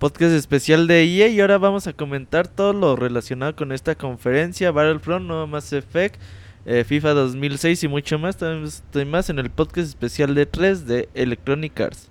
podcast especial de EA y ahora vamos a comentar todo lo relacionado con esta conferencia, Battlefront, no Mass Effect, eh, FIFA 2006 y mucho más. Estoy más en el podcast especial de 3 de Electronic Arts.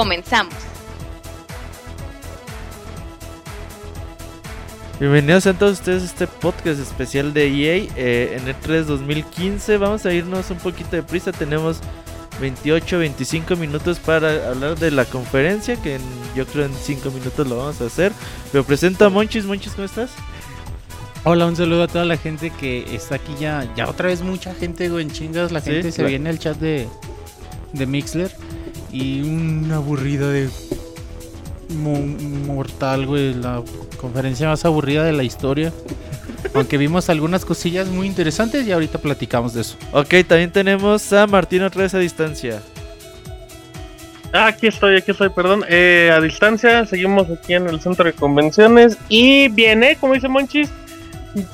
Comenzamos. Bienvenidos a todos ustedes a este podcast especial de EA eh, en el 3 2015. Vamos a irnos un poquito de prisa. Tenemos 28, 25 minutos para hablar de la conferencia. Que yo creo en 5 minutos lo vamos a hacer. Pero presento a Monchis. Monchis, ¿cómo estás? Hola, un saludo a toda la gente que está aquí ya. Ya otra vez mucha gente, güey, en chingas. La gente se viene al chat de, de Mixler y una aburrida de mortal, güey, la conferencia más aburrida de la historia. Aunque vimos algunas cosillas muy interesantes y ahorita platicamos de eso. Ok, también tenemos a Martín otra vez a distancia. Ah, aquí estoy, aquí estoy, perdón. Eh, a distancia, seguimos aquí en el centro de convenciones. Y viene, como dice Monchis,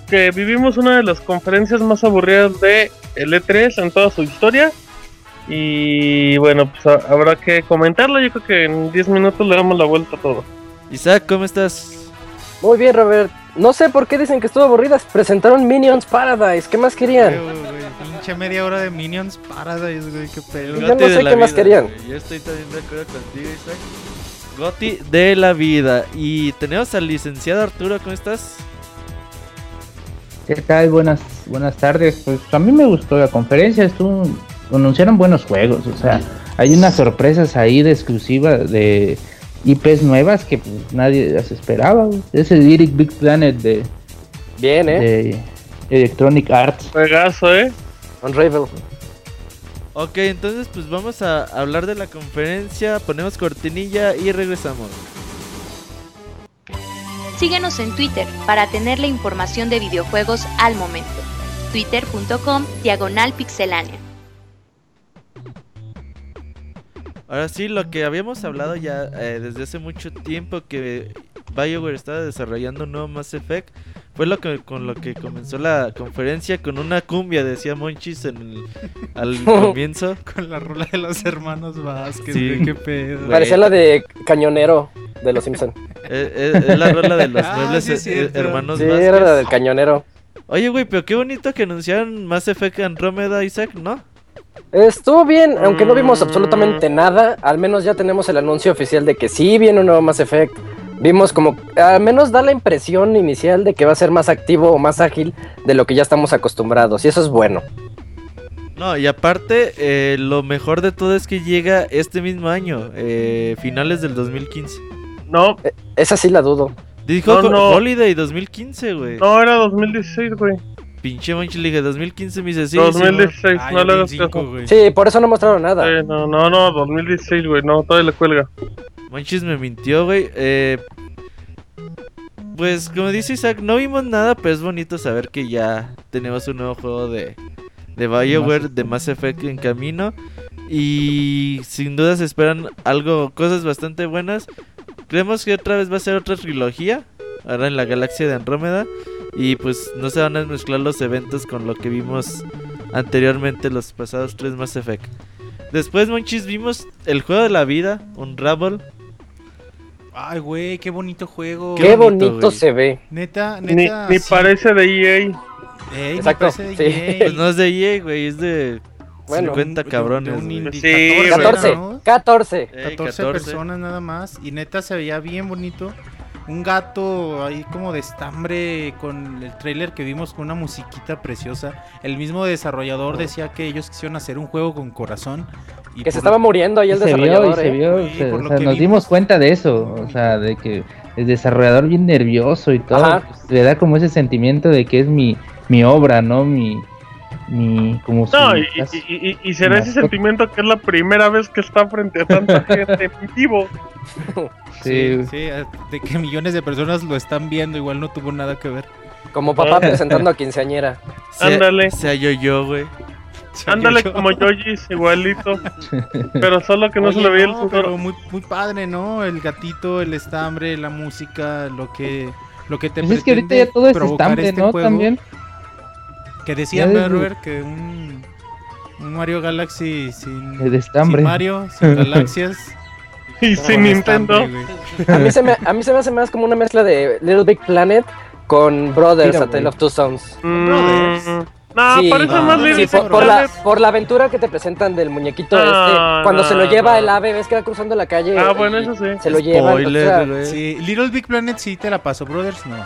que vivimos una de las conferencias más aburridas de el E3 en toda su historia. Y bueno, pues habrá que comentarlo. Yo creo que en 10 minutos le damos la vuelta a todo. Isaac, ¿cómo estás? Muy bien, Robert. No sé por qué dicen que estuvo aburrida. Presentaron Minions Paradise. ¿Qué más querían? pinche media hora de Minions Paradise, güey. Qué pedo. Yo no sé qué más querían. Yo estoy también de acuerdo contigo, Isaac. Goti de la vida. Y tenemos al licenciado Arturo. ¿Cómo estás? ¿Qué tal? Buenas, buenas tardes. Pues a mí me gustó la conferencia. Estuvo anunciaron buenos juegos, o sea, hay unas sorpresas ahí de exclusiva de IPs nuevas que pues, nadie las esperaba. Ese Lyric Big Planet de, Bien, ¿eh? de Electronic Arts. Juegazo, ¿eh? Unravel. Ok, entonces pues vamos a hablar de la conferencia, ponemos cortinilla y regresamos. Síguenos en Twitter para tener la información de videojuegos al momento. Twitter.com Diagonal Pixelánea. Ahora sí, lo que habíamos hablado ya eh, desde hace mucho tiempo que BioWare estaba desarrollando un nuevo Mass Effect fue lo que con lo que comenzó la conferencia con una cumbia decía Monchis en el, al comienzo. con la rola de los hermanos Vázquez sí. qué pedo parecía la de cañonero de los Simpson. Eh, eh, es, la rola de los ah, muebles hermanos sí, era la del cañonero. Oye güey pero qué bonito que anunciaron Mass Effect Andromeda Isaac no Estuvo bien, aunque no vimos absolutamente nada, al menos ya tenemos el anuncio oficial de que sí viene un nuevo Mass Effect. Vimos como, al menos da la impresión inicial de que va a ser más activo o más ágil de lo que ya estamos acostumbrados, y eso es bueno. No, y aparte, eh, lo mejor de todo es que llega este mismo año, eh, finales del 2015. No. Eh, esa sí la dudo. Dijo no, Holiday 2015, güey. No, era 2016, güey. Pinche Monchi le 2015 me dice sí. 2016, no le das Sí, por eso no mostraron nada. no, no, no, 2016, güey, no, todavía le cuelga. Monchis me mintió, güey. Eh, pues como dice Isaac, no vimos nada, pero es bonito saber que ya tenemos un nuevo juego de, de BioWare, de Mass Effect en camino. Y sin duda se esperan algo, cosas bastante buenas. Creemos que otra vez va a ser otra trilogía, ahora en la galaxia de Andrómeda. Y pues no se van a mezclar los eventos con lo que vimos anteriormente los pasados tres Mass Effect. Después, Monchis, vimos el juego de la vida, un Rabble. Ay, güey, qué bonito juego. Qué, bonito, se ve. Neta, neta. Ni, parece de EA. Ey, Exacto. Parece de EA. Pues no es de EA, güey, es de bueno, 50 cabrones. sí, 14, 14, 14, 14, personas nada más. Y neta se veía bien bonito. Un gato ahí como de estambre con el trailer que vimos con una musiquita preciosa. El mismo desarrollador decía que ellos quisieron hacer un juego con corazón. Y Que se estaba muriendo ahí el se vio y desarrollador. se ¿eh? vio, Sí, se- por o lo sea, que nos vimos. dimos cuenta de eso, o sea, de que el desarrollador bien nervioso y todo, Ajá. pues, le da como ese sentimiento de que es mi, mi obra, ¿no? Mi, mi, como No, y, y, y- y será ese sentimiento que es la primera vez que está frente a tanta gente en vivo. Sí, Sí, sí, de que millones de personas lo están viendo, igual no tuvo nada que ver. Como papá presentando a quinceañera. Se- Ándale. Sea yo yo, güey. Ándale Yo- como Yojis, igualito. Pero solo que no se Oye, le veía el no, pero sudor. muy, muy padre, ¿no? El gatito, el estambre, la música, lo que lo que te Pues es que ahorita ya todo es provocar estambre, este ¿no? juego. También. Que decía Ya desde- Berber que un, un Mario Galaxy sin, El estambre. sin Mario, sin galaxias. Y sin Nintendo. estambre. A mí, se me, a mí se me hace más como una mezcla de Little Big Planet con Brothers, Mira, A Tale of Two Sons. Mm, Brothers. No, Sí, parece no, más sí, por, por la, por la aventura que te presentan del muñequito No, este, cuando se lo lleva no. el ave, ves que va cruzando la calle. Ah, y bueno, eso sí. Se lo lleva. Güey. Sí, Little Big Planet sí te la pasó, Brothers, no.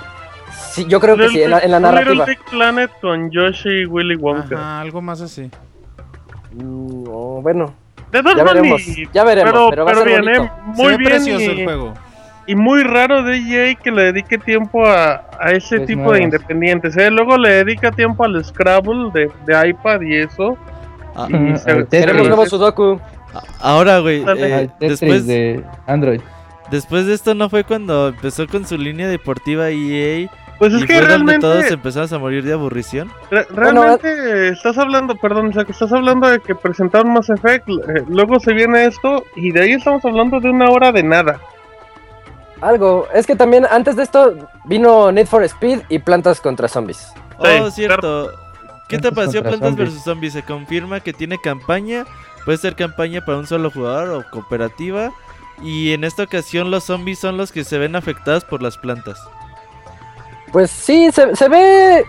Sí, yo creo que sí, en la, en la Little narrativa. Big Planet con Yoshi y Willy Wonka. Ajá, algo más así. Mm, no, bueno, De todas ya veremos. Ya veremos, pero, pero, va a ser bonito. ¿eh? Se Muy bien precioso y, el juego. y muy raro de EA que le dedique tiempo a, a ese Pues tipo de independientes. ¿eh? Luego le dedica tiempo al Scrabble de, de iPad y eso. Ah, Y Ujú, se- al Queremos Tetris, nuevo Sudoku. Ahora, güey, Dale. eh, después, de Android. después de esto no fue cuando empezó con su línea deportiva EA Pues es y que fue donde realmente, todos empezamos a morir de aburrición. re- realmente estás hablando, perdón, o sea, que estás hablando de que presentaron Mass Effect, eh, luego se viene esto y de ahí estamos hablando de una hora de nada. Algo. Es que también antes de esto vino Need for Speed y Plantas contra Zombies. Oh, Sí, cierto. ¿Qué te pareció Plantas Zombies. vs Zombies? Se confirma que tiene campaña. Puede ser campaña para un solo jugador o cooperativa. Y en esta ocasión los zombies son los que se ven afectados por las plantas. Pues sí, se, ve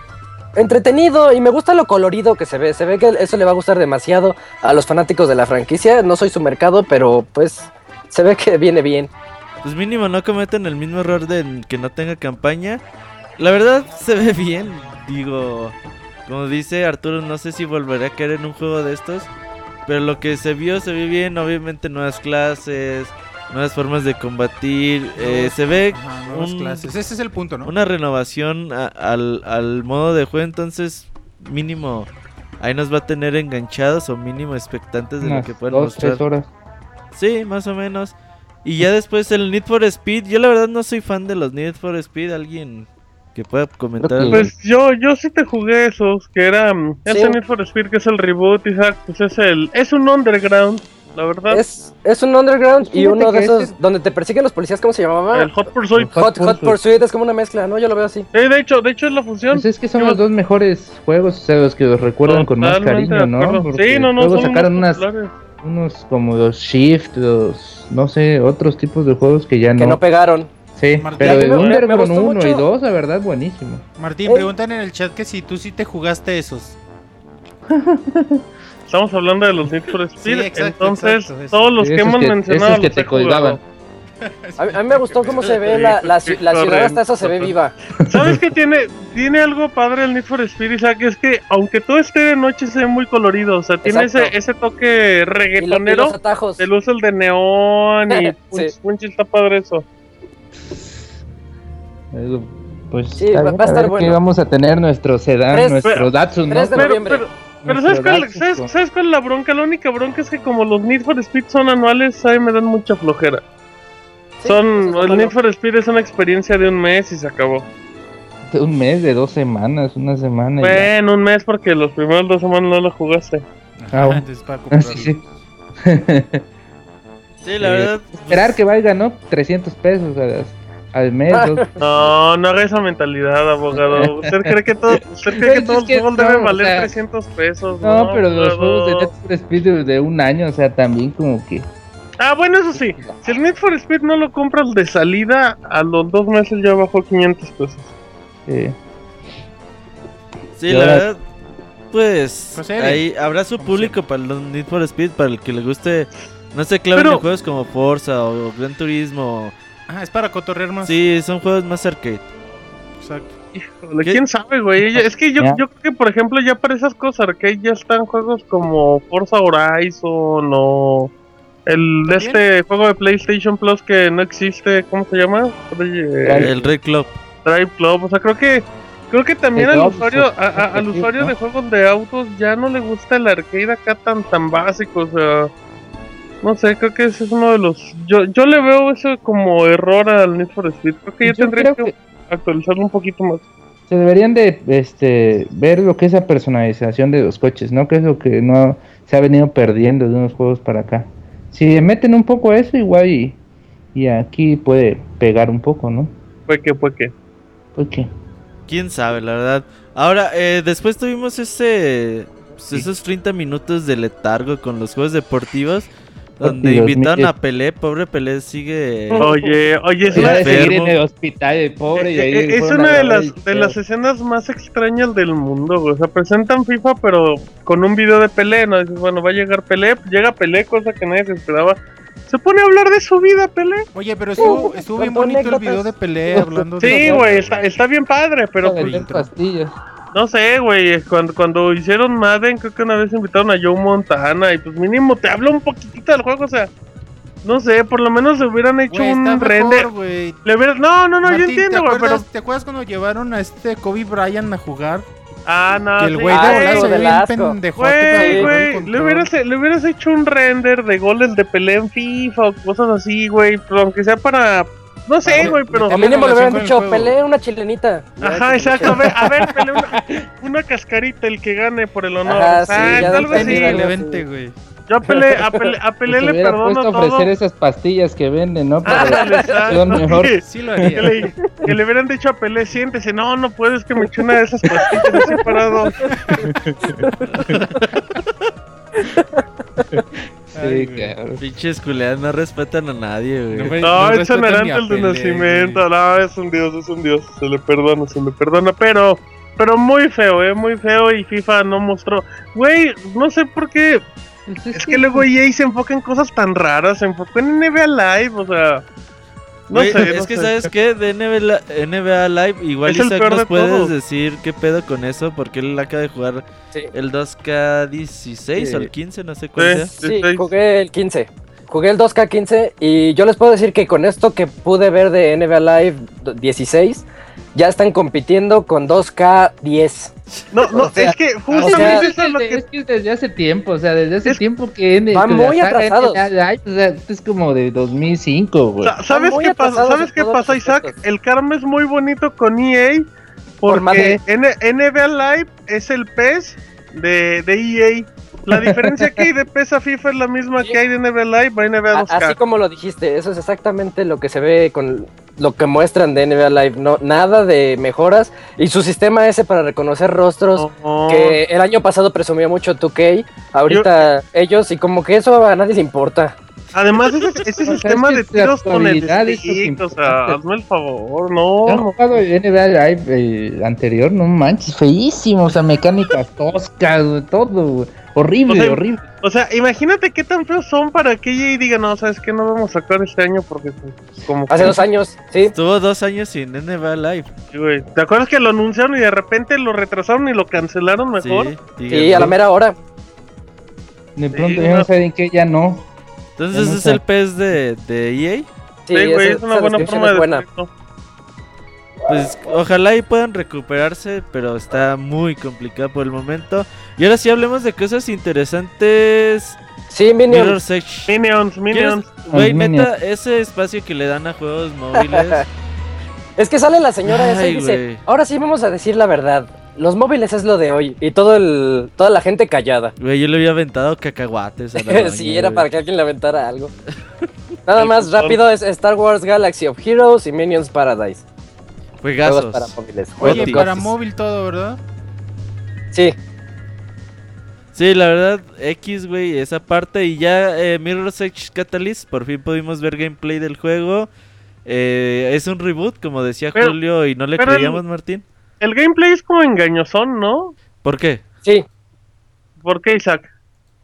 entretenido y me gusta lo colorido que se ve. Se ve que eso le va a gustar demasiado a los fanáticos de la franquicia. No soy su mercado, pero pues se ve que viene bien. Pues mínimo no cometen el mismo error de que no tenga campaña. La verdad se ve bien. Digo, como dice Arturo, no sé si volveré a caer en un juego de estos. Pero lo que se vio, se ve bien. Obviamente nuevas clases, nuevas formas de combatir. eh, se ve Ajá, nuevas un- clases. Ese es el punto, ¿no? una renovación a- al, al modo de juego. Entonces, mínimo, ahí nos va a tener enganchados o mínimo expectantes de lo que pueden dos, mostrar. tres horas. Sí, más o menos. Y ya después el Need for Speed. Yo la verdad no soy fan de los Need for Speed. Alguien que pueda comentar. Pues yo, yo sí te jugué esos, que era mm, Sí. ese Need for Speed, que es el reboot, Isaac, pues es el, es un underground, la verdad. Es, es un underground y uno de esos este- donde te persiguen los policías, ¿cómo se llamaba? el Hot Pursuit. Hot Hot, Hot Pursuit. Pursuit, es como una mezcla, ¿no? Yo lo veo así. Eh, de hecho, de hecho es la fusión. Pues es que son Yo- los dos mejores juegos, o sea, los que los recuerdan con más cariño, ¿no? Porque Sí, no, no, luego son sacaron unas, unos como los Shift, los, no sé, otros tipos de juegos que ya Que no. no pegaron. sí, Martín, pero el Underground gustó 1 y mucho. 2, la verdad, buenísimo. Martín, Eh. preguntan en el chat que si tú sí te jugaste esos. Estamos hablando de los Need for Speed, Sí, exacto, entonces exacto, todos los Sí, que hemos que- mencionado esos que los te colgaban. A mí, a mí me gustó cómo se ve la, la, ci- la ciudad, hasta eso se ve viva. ¿Sabes qué tiene? Tiene algo padre el Need for Speed, Isaac, es que aunque todo esté de noche se ve muy colorido, o sea, tiene ese, Exacto. ese toque Y, lo- y reggaetonero, atajos. de luz el de neón y Sí. punch, punch, está padre eso. Pues Sí, va- a estar ver bueno. qué vamos a tener nuestro sedán, Tres- nuestro Datsun, ¿no? tres de Pero, noviembre. pero, pero Nuestro ¿sabes cuál, ¿sabes, con- sabes cuál es la bronca? La única bronca es que como los Need for Speed son anuales, a mí me dan mucha flojera. Sí, son, el. Need for Speed es una experiencia de un mes y se acabó. De Un mes, de dos semanas, una semana. ya. Bueno, un mes porque los primeros dos semanas no lo jugaste. Ah, bueno. Entonces, para sí, sí. Sí, la Eh, verdad. Esperar que valga, ¿no? 300 pesos al, al mes. dos- No, no haga esa mentalidad, abogado. ¿Usted cree que, todo, usted cree que Pues todos los juegos no, deben o valer sea, 300 pesos? No, pero los juegos de. Need for Speed de, un año, o sea, también como que... Ah, bueno, eso sí. Si el Need for Speed no lo compras de salida, a los dos meses ya bajó 500 pesos. eh, Sí, Y la verdad. Pues Procede. ahí habrá su público para los Need for Speed, para el que le guste. No Pero- en juegos como Forza o Gran Turismo Ah, es para cotorrear más. Sí, son juegos más arcade. Exacto. Híjole, quién sabe, güey. Es que yo, yo creo que, por ejemplo, ya para esas cosas arcade ya están juegos como Forza Horizon o el de este juego de PlayStation Plus que no existe, ¿cómo se llama? El Red Club. Drive Club. O sea, creo que creo que también El al usuario sí, a- a- al usuario de juegos de autos ya no le gusta el arcade acá tan tan básico, o sea, no sé, creo que ese es uno de los yo yo le veo eso como error al Need for Speed. Creo que ya Yo tendría que actualizarlo un poquito más. Se deberían de este, ver lo que es la personalización de los coches, ¿no? Que es lo que no se ha venido perdiendo de unos juegos para acá. Si meten un poco a eso, igual y, y aquí puede pegar un poco, ¿no? Fue que fue que ¿Por qué? Quién sabe, la verdad. Ahora, eh, después tuvimos ese. pues, esos 30 minutos de letargo con los juegos deportivos. Donde Dios invitaron mío. a Pelé. Pobre Pelé sigue. Oye, oye, es una, seguir en el hospital, el pobre. y ahí eh, eh, es una de las de las escenas más extrañas del mundo, güey. O sea, presentan FIFA, pero con un video de Pelé, ¿no? Dices, bueno, va a llegar Pelé, llega Pelé, cosa que nadie se esperaba. Se pone a hablar de su vida, Pelé. Oye, pero estuvo, estuvo bien bonito el video de pelea hablando de... Sí, güey, está, está bien padre, pero pues, pastillas. No sé, güey. Cuando, cuando hicieron Madden, creo que una vez invitaron a Joe Montana y pues mínimo te habla un poquitito del juego, o sea, no sé, por lo menos se hubieran hecho un render. Le hubieran- No, no, no, Martín, yo ¿te entiendo, güey, pero. ¿Te acuerdas cuando llevaron a este Kobe Bryant a jugar? Ah, no. que el sí, güey de sí, se ve del bien pendejote. Güey, le hubieras, le hubieras hecho un render de goles de pelea en FIFA o cosas así, güey, pero aunque sea para, no sé, güey, pero... Meterle mínimo le hubieran dicho, pelea una chilenita. Ajá, que- exacto, a ver, a ver, pelea una, una cascarita el que gane por el honor. Ajá, sí, Ah, ya algo así. Vente, güey. Yo a Pelé, a Pelé, a Pelé Se le perdono puesto a ofrecer todo. esas pastillas que venden, ¿no? Para que exacto. mejor. Sí lo Que haría. le, que le hubieran dicho a Pelé, siéntese, no, no puedes que me eche una de esas pastillas así Sí, cabrón. Pinches culeadas no respetan a nadie, güey. No, güey, No, no el de nacimiento, no, es un dios, es un dios, se le perdona, se le perdona, pero, pero muy feo, eh, muy feo y FIFA no mostró, güey, no sé por qué, es que luego EA se enfoca en cosas tan raras, se enfocó en NBA Live, o sea, no sé, es no que, sé. ¿sabes qué? De NBA, Live, igual Isaac nos de puedes decir qué pedo con eso, porque él acaba de jugar Sí. el 2K16 Sí. o el 15, no sé cuál sea. Sí. jugué el 15. Jugué el 2K15 y yo les puedo decir que con esto que pude ver de NBA Live 16, ya están compitiendo con 2K10. No, no, o sea, es que o justamente sea, es, eso es lo desde, que... es que desde hace tiempo, o sea, desde hace Es- tiempo que en Van que muy saga atrasados. NBA Live, o sea, es como de 2005, güey. Sa- ¿Sabes qué pasa? ¿Sabes qué pasa, Isaac? aspectos. El karma es muy bonito con EA Por porque. N- NBA Live es el PES de, de EA. La diferencia que hay de PES a FIFA es la misma que hay de NBA Live a NBA A- 2K. Así como lo dijiste, eso es exactamente lo que se ve con lo que muestran de NBA Live. No, nada de mejoras. Y su sistema ese para reconocer rostros, No. que el año pasado presumía mucho 2K, ahorita ellos, y como que eso a nadie le importa. Además, ese, ese O sea, sistema es de que tiros con el stick, o sea, hazme el favor, no. ¿Han no. jugado el NBA Live eh, anterior? No manches, feísimo, o sea, mecánicas toscas, todo, güey. horrible, O sea, horrible. O sea, imagínate qué tan feos son para que EA diga, no, sabes que no vamos a sacar este año porque pues, como Hace que- dos años, sí. Estuvo dos años sin NBA Live. Sí, güey. ¿Te acuerdas que lo anunciaron y de repente lo retrasaron y lo cancelaron mejor? Sí, Sí, a la mera hora. De pronto Sí, ya no. no saben que ya no. Entonces no es sé. el PES de, de EA. Sí, Sí, güey, esa- es una esa buena forma de buena. Pues ojalá y puedan recuperarse, pero está muy complicado por el momento. Y ahora sí hablemos de cosas interesantes. Sí. Minions, Minions. ¿Quieres- Güey, neta, ese espacio que le dan a juegos móviles. Es que sale la señora esa y dice, güey. ahora sí vamos a decir la verdad. Los móviles es lo de hoy. Y todo el, toda la gente callada. Güey, yo le había aventado cacahuates a la doña, sí, era güey. para que alguien le aventara algo. Nada más rápido es Star Wars Galaxy of Heroes y Minions Paradise. Juegos para Juegazos. móviles. Oye, juegos para móvil todo, ¿verdad? Sí, Sí, la verdad, X, güey, esa parte. Y ya eh, Mirror's Edge Catalyst, por fin pudimos ver gameplay del juego. Eh, es un reboot, como decía Pero- Julio, y no le el- creíamos, Martín. El gameplay es como engañosón, ¿no? ¿Por qué? sí. ¿Por qué, Isaac?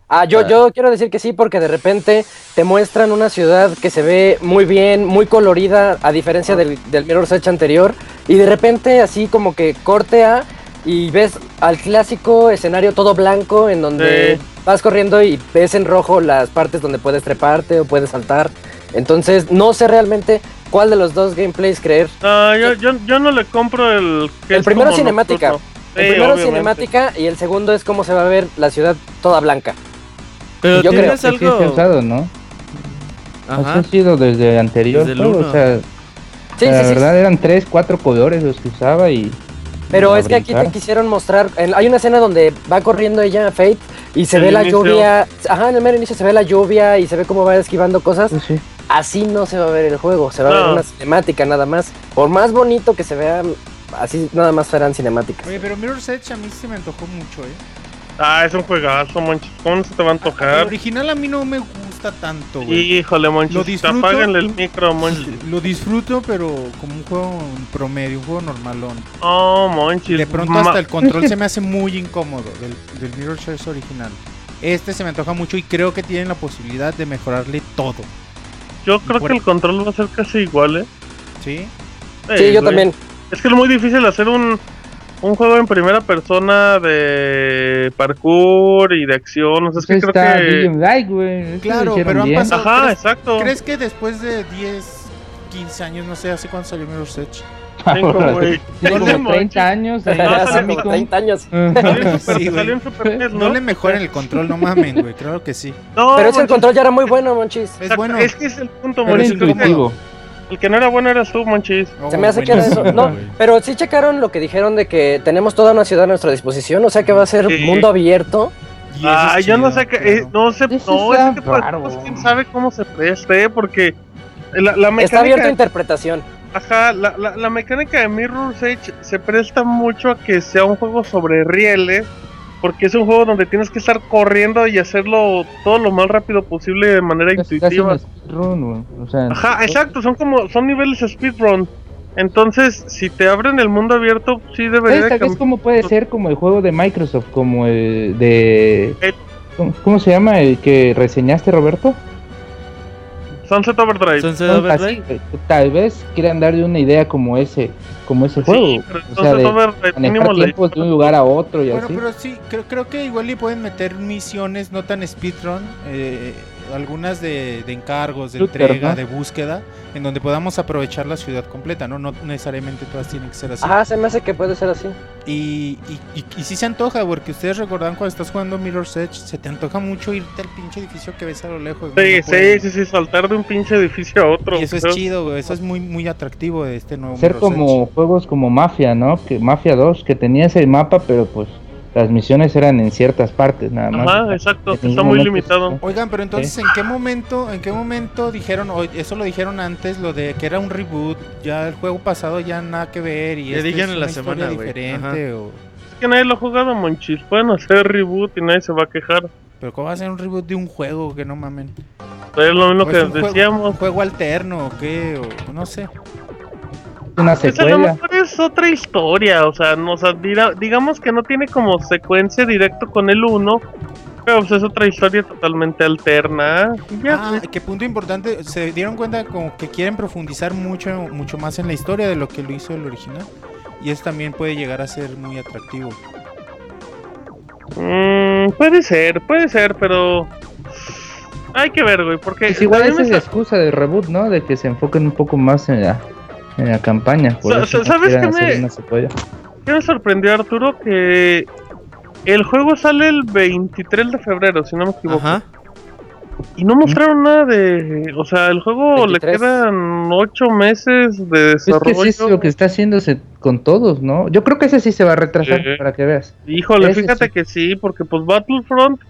Ah, yo, Ah. yo quiero decir que sí, porque de repente te muestran una ciudad que se ve muy bien, muy colorida, a diferencia del, del Mirror's Edge anterior, y de repente así como que cortea y ves al clásico escenario todo blanco en donde Sí. vas corriendo y ves en rojo las partes donde puedes treparte o puedes saltar. Entonces no sé realmente cuál de los dos gameplays creer. No, yo, yo, yo no le compro el. que El es primero como cinemática. El Sí, primero obviamente. cinemática y el segundo es cómo se va a ver la ciudad toda blanca. Pero Yo creo tienes Que sí se ha algo. usado, ¿no? Ajá. Eso ha sido desde el anterior Desde el o sea, Sí, la sí, sí, verdad eran tres, cuatro colores los que usaba y... Pero a es que aquí te quisieron mostrar. en- hay una escena donde va corriendo ella, Fate, y se El ve la inicio. lluvia. Ajá, en el mero inicio se ve la lluvia y se ve cómo va esquivando cosas. Sí. Así no se va a ver el juego, se va a ver una cinemática nada más. Por más bonito que se vea, así nada más serán cinemáticas. Oye, pero Mirror's Edge a mí se me antojó mucho, ¿eh? Ah, es un juegazo, Monchis. ¿Cómo se te va a El antojar? original a mí no me gusta tanto, güey. Híjole, Lo Monchis. disfruto. Apáganle el micro, Monchis. Lo disfruto, pero como un juego en promedio, un juego normalón. Oh, Monchis. De pronto Ma- hasta el control se me hace muy incómodo del, del Mirror's Edge original. Este se me antoja mucho y creo que tienen la posibilidad de mejorarle todo, Yo creo que el control va a ser casi igual, ¿eh? ¿sí? Sí, yo güey. también. Es que es muy difícil hacer un, un juego en primera persona de parkour y de acción. O sea, es que Pues creo está que. Eso lo Claro, pero han bien. pasado- Ajá, ¿crees- exacto. ¿Crees que después de 10, 15 años, no sé, hace cuánto salió Mirror's Edge? Güey. Tiene como 30 años. sale- como 30 años. Sí, Super NES, No ¿no? le mejoren el control, no mamen, güey, claro que sí. No, Pero es que el Monchis, control ya era muy bueno, Monchis. Es bueno. Es que es el punto, Monchis. Intuitivo. El que no era bueno eras tú, Monchis. Oh, Se me hace que era eso. buenísimo, No, pero sí checaron lo que dijeron de que tenemos toda una ciudad a nuestra disposición, o sea que va a ser Sí. mundo abierto. Ah, yo no sé claro. eh, no sé. Eso No, es que pues, quién sabe cómo se preste, ¿eh? porque. La, la Está abierto a mecánica, interpretación. Ajá, la, la, la mecánica de Mirror's Edge se presta mucho a que sea un juego sobre rieles, porque es un juego donde tienes que estar corriendo y hacerlo todo lo más rápido posible de manera Es intuitiva. un speedrun, güey. O sea, Ajá, exacto, son como son niveles speedrun. Entonces, si te abren el mundo abierto, sí debería ¿Sabes de tal vez cam- cómo puede ser como el juego de Microsoft, como el de... El- ¿Cómo, cómo se llama el que reseñaste, Roberto? Sunset Overdrive. Sunset Overdrive. tal vez quieran darle una idea como ese, como ese juego. Sí, pero o sea, de Overdrive manejar mínimo le- tiempos de un lugar a otro y Bueno, así. pero sí, creo, creo que igual le pueden meter misiones no tan speedrun, eh, algunas de, de encargos, de entrega, ¿no? de búsqueda, en donde podamos aprovechar la ciudad completa, ¿no? No necesariamente todas tienen que ser así. Ajá, se me hace que puede ser así. Y, y, y, y sí se antoja, porque ustedes recordan cuando estás jugando Mirror's Edge, se te antoja mucho irte al pinche edificio que ves a lo lejos. Sí, No sí, sí, sí, saltar de un pinche edificio a otro. Y eso es chido, güey, eso es muy, muy atractivo de este nuevo Ser Mirror's como Edge. juegos como Mafia, ¿no? Que Mafia 2, que tenías el mapa, pero pues las misiones eran en ciertas partes nada más. Ajá, exacto, En está muy momento limitado. Oigan, pero entonces, ¿en qué momento, en qué momento dijeron, o eso lo dijeron antes, lo de que era un reboot, ya el juego pasado ya nada que ver y este dijeron es en la una semana, diferente o Es que nadie lo ha jugado, Monchis. Pueden hacer reboot y nadie se va a quejar. pero cómo va a ser un reboot de un juego que no mamen. Es lo mismo ¿O es que un juego- decíamos. un juego alterno o qué o no sé. Una Pues a lo secuela. mejor es otra historia, o sea, no, o sea, dira- digamos que no tiene como secuencia directo con el 1, pero pues es otra historia totalmente alterna. Ah, pues, qué punto importante, se dieron cuenta como que quieren profundizar mucho mucho más en la historia de lo que lo hizo el original. Y eso también puede llegar a ser muy atractivo. mm, puede ser, puede ser, pero hay que ver, güey, porque Pues igual esa es la sa- excusa del reboot, ¿no? De que se enfoquen un poco más en la, en la campaña. Por Sa- eso no ¿sabes qué me- una secuela. ¿Qué me sorprendió, Arturo? Que el juego sale el 23 de febrero, si no me equivoco. Ajá. Y no mostraron nada de... O sea, el juego 23. le quedan 8 meses de Es que desarrollo. sí es lo que está haciéndose con todos, ¿no? Yo creo que ese sí se va a retrasar, Sí. para que veas. Híjole, Ese fíjate sí. que sí, porque pues Battlefront,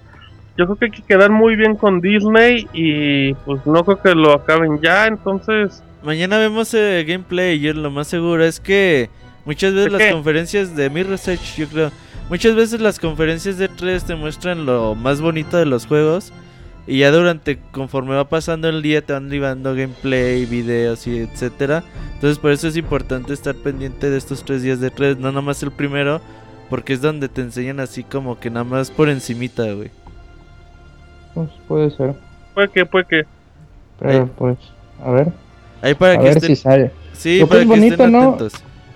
yo creo que hay que quedar muy bien con Disney y pues no creo que lo acaben ya, entonces... Mañana vemos el gameplay. Yo lo más seguro es que muchas veces ¿De las qué? conferencias de mi research, yo creo, muchas veces las conferencias de 3 te muestran lo más bonito de los juegos. Y ya durante, conforme va pasando el día, te van libando gameplay, videos y etcétera. Entonces, por eso es importante estar pendiente de estos tres días de 3, no nomás el primero, porque es donde te enseñan así como que nada más por encimita, güey. pues puede ser. Puede que, puede que. Pero Eh. pues, a ver, Ahí para a que ver estén, si sale. sí, Lo que es bonito, estén ¿no?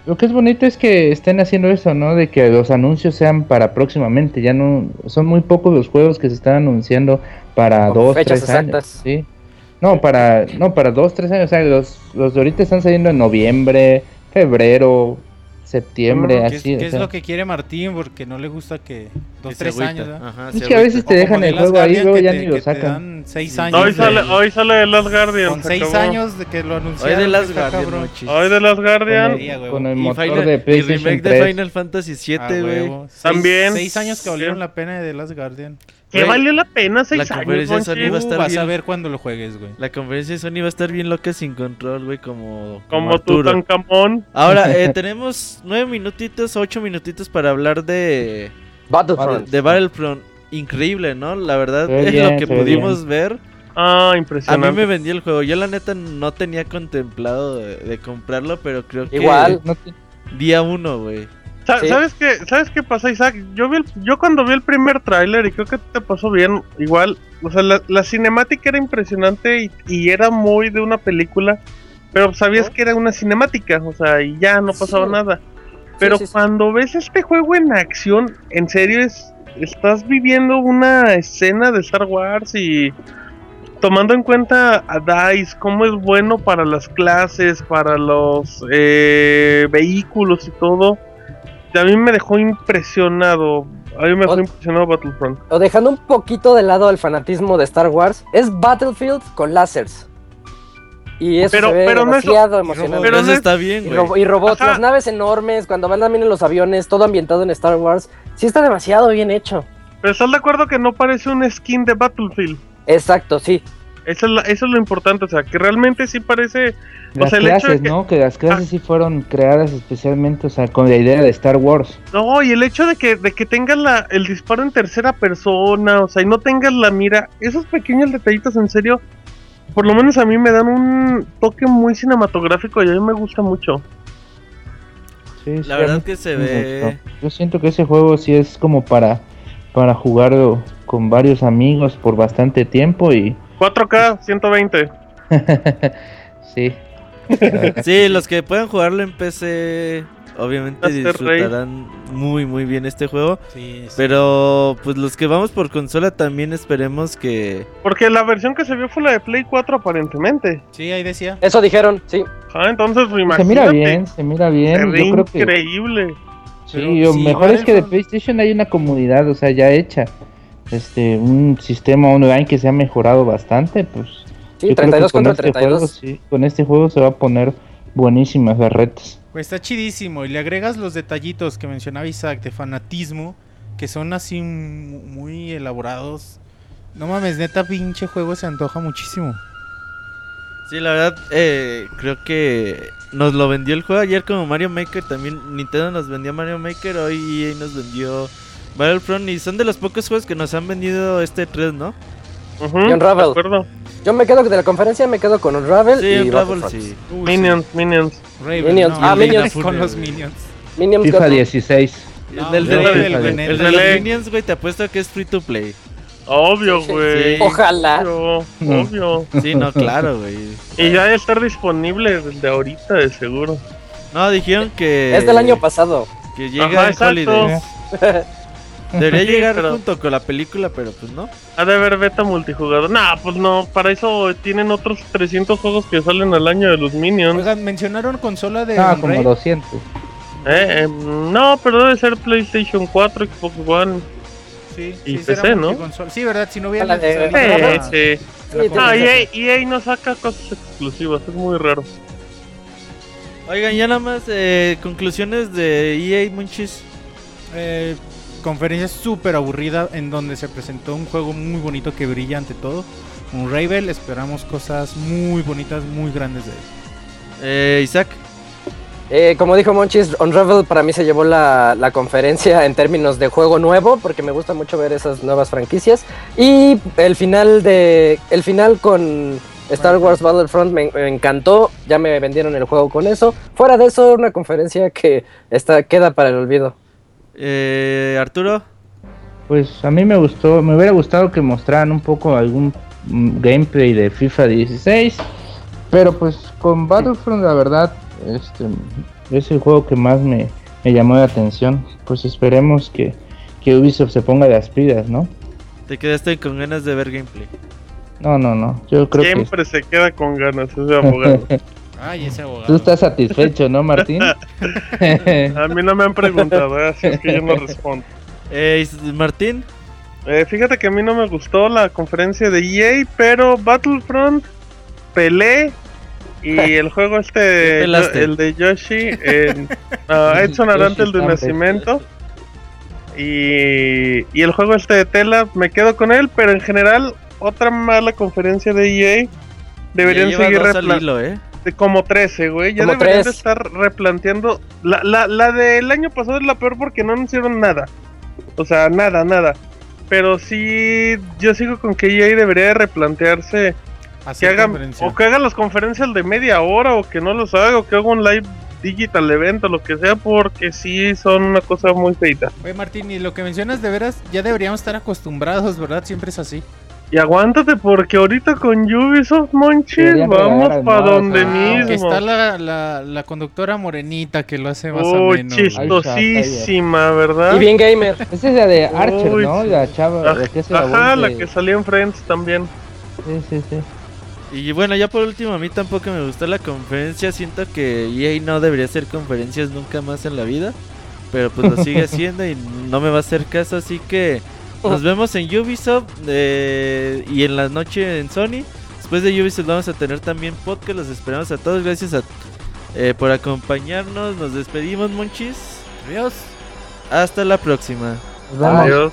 Lo que es bonito es que estén haciendo eso, ¿no? De que los anuncios sean para próximamente. Ya no son muy pocos los juegos que se están anunciando para Con dos, fechas tres años. exactas. Sí. No, para no para dos, tres años. O sea, los los de ahorita están saliendo en noviembre, febrero, septiembre, ¿Qué es, así. qué o es sea. lo que quiere Martín? Porque no le gusta que dos, Que tres agüita. años. Ajá, Es se que a veces te O dejan el The juego ahí, luego ya te- ni lo sacan. seis años. Hoy Sí, sale, hoy sale The Last Guardian. Con se seis acabó. años de que lo anunciaron. Hoy de Last Guardian, cabrón. Hoy The Last Con Guardian. Huevo. el, con el Y, motor Final- de y PlayStation remake 3. de Final Fantasy A 7, güey. Seis- También. Seis años que valieron Sí. la pena de The Last Guardian. Que Güey, valió la pena seis la años, conferencia de Sony va a estar Tú vas bien. a ver cuando lo juegues, güey. La conferencia de Sony va a estar bien loca sin control, güey, como, como Como Arturo. Tutankamón. Ahora, eh, tenemos nueve minutitos, ocho minutitos para hablar de, Battlefront. de Battlefront. Increíble, ¿no? La verdad es bien, lo que pudimos ver. Ah, A mí impresionante. me vendió el juego. Yo la neta no tenía contemplado de, de comprarlo, pero creo que Igual. No te- día uno, güey. Sí. ¿Sabes qué? ¿Sabes qué pasa, Isaac? Yo vi el- yo cuando vi el primer tráiler y creo que te pasó bien, igual, o sea, la, la cinemática era impresionante y, y era muy de una película, pero sabías que era una cinemática, o sea, y ya no pasaba Sí. nada. Pero sí. cuando ves este juego en acción, en serio es estás viviendo una escena de Star Wars y tomando en cuenta a DICE, cómo es bueno para las clases, para los eh, vehículos y todo. A mí me dejó impresionado. A mí me dejó impresionado Battlefront. O dejando un poquito de lado el fanatismo de Star Wars, es Battlefield con lásers. Y eso Pero- se ve pero no es lo- demasiado y emocionante. Pero eso no es- está bien, Y, güey. ro- y robots, Ajá. las naves enormes, cuando van también en los aviones, todo ambientado en Star Wars. Sí está demasiado bien hecho. Pero estás de acuerdo que no parece un skin de Battlefield. Exacto, sí. Eso es, la- eso es lo importante, o sea, que realmente sí parece. O Las sea, el hecho de clases, que- ¿no? Que las clases sí fueron creadas especialmente, o sea, con la idea de Star Wars. No, y el hecho de que, de que tengas la, el disparo en tercera persona, o sea, y no tengas la mira, esos pequeños detallitos en serio, por lo menos a mí me dan un toque muy cinematográfico y a mí me gusta mucho. Sí, sí, La a verdad que se ve... Yo siento que ese juego sí es como para, para jugarlo con varios amigos por bastante tiempo y 4K, 120. sí. Sí, los que puedan jugarlo en PC, obviamente disfrutarán muy, muy bien este juego. Sí, sí. Pero, pues los que vamos por consola también esperemos que... Porque la versión que se vio fue la de Play 4 aparentemente. Sí, ahí decía. Eso dijeron, sí. Ah, entonces pues, Se mira imagínate. bien, se mira Se bien. ve Yo creo que increíble. sí, lo si mejor es que de PlayStation hay una comunidad, o sea, ya hecha. Este, un sistema online que se ha mejorado bastante, pues Sí, yo creo que 32 con contra este 32. juego, sí, con este juego se va a poner buenísimas las retas. Pues está chidísimo. Y le agregas los detallitos que mencionaba Isaac de fanatismo, que son así mu- muy elaborados. No mames, neta, pinche juego se antoja muchísimo. Sí, la verdad, eh, creo que nos lo vendió el juego ayer como Mario Maker. También Nintendo nos vendió Mario Maker, hoy EA nos vendió Battlefront. Y son de los pocos juegos que nos han vendido este 3, ¿no? Ujú, Y Unravel. Yo me quedo de la conferencia, me quedo con Unravel Sí, y un Ravel Battlefront. sí. Uy, Minions, Minions. Raven, Minions. no, Ah, Minions. Con los Minions. Minions FIFA Got- 16. No, el del, Raven, del- el de los. Minions, güey, te apuesto que es free to play. Obvio, güey. sí. Ojalá. Obvio, Mm. obvio. Sí, no, claro, güey. Y ya debe estar disponible desde ahorita, de seguro. No, dijeron que... Es del año pasado. Que llega Ajá, en. Holidays. Debería Sí, llegar pero- junto con la película, pero pues no. Ha de haber beta multijugador. Nah, pues no, para eso tienen otros 300 juegos que salen al año de los Minions. Oigan, mencionaron consola de Ah, como 200. Eh, em, no, pero debe ser PlayStation 4, Xbox One. Sí, Y sí, PC, ¿no? Sí, verdad, si no hubiera La de- Sí, la- Eh, la- sí. Sí, tiene No, EA, EA no saca cosas exclusivas, es muy raro. Oigan, ya nada más eh, conclusiones de EA Munchis. Eh, conferencia súper aburrida en donde se presentó un juego muy bonito que brilla ante todo. Un Ravel, esperamos cosas muy bonitas, muy grandes de él. Eh, Isaac. Eh, como dijo Monchis, Unravel para mí se llevó la, la conferencia en términos de juego nuevo, porque me gusta mucho ver esas nuevas franquicias. Y el final de el final con Star Wars Battlefront me, me encantó, ya me vendieron el juego con eso. Fuera de eso, una conferencia que está, queda para el olvido. Eh, Arturo. pues a mí me gustó, me hubiera gustado que mostraran un poco algún mm, gameplay de FIFA 16, pero pues con Battlefront la verdad este es el juego que más me, me llamó la atención. Pues esperemos que, que Ubisoft se ponga las pilas, ¿no? Te quedaste con ganas de ver gameplay. No, no, no. Yo creo Siempre se queda con ganas ese abogado. Ay, ese abogado. Tú estás satisfecho, ¿no, Martín? A mí no me han preguntado, ¿eh? así es que yo no respondo. Eh, Martín, Eh, fíjate que a mí no me gustó la conferencia de EA, pero Battlefront, Pelé y el juego ¿Qué este, el de Yoshi, en uh, Edson Arantes de Yoshi Nacimiento. Y, y el juego este de Tela, me quedo con él, pero en general, otra mala conferencia de EA. Deberían seguir hilo, ¿eh? De como 13, güey. Ya Como deberían de estar replanteando. La, la, la del año pasado es la peor porque no anunciaron nada. O sea, nada, nada. Pero sí, yo sigo con que EA debería de replantearse que Hacer hagan, conferencia. o que hagan las conferencias de media hora o que no los haga o que haga un live digital event o lo que sea porque sí son una cosa muy feita. Oye, Martín, y lo que mencionas de veras, ya deberíamos estar acostumbrados, ¿verdad? Siempre es así. Y aguántate porque ahorita con Ubisoft Monchis vamos para donde que mismo. está la, la, la conductora morenita que lo hace más Uy, ameno. chistosísima, ¿verdad? Y bien gamer. Esa es la de Archer, Uy, ¿no? La chava, la que hace Ajá, la de- que salió en Friends también. Sí, sí, sí. Y bueno, ya por último, a mí tampoco me gustó la conferencia. Siento que EA no debería hacer conferencias nunca más en la vida. Pero pues lo sigue haciendo y no me va a hacer caso. Así que nos vemos en Ubisoft eh, y en la noche en Sony. Después de Ubisoft vamos a tener también podcast. Los esperamos a todos. Gracias a, eh, por acompañarnos. Nos despedimos, monchis. Adiós. Hasta la próxima. Adiós.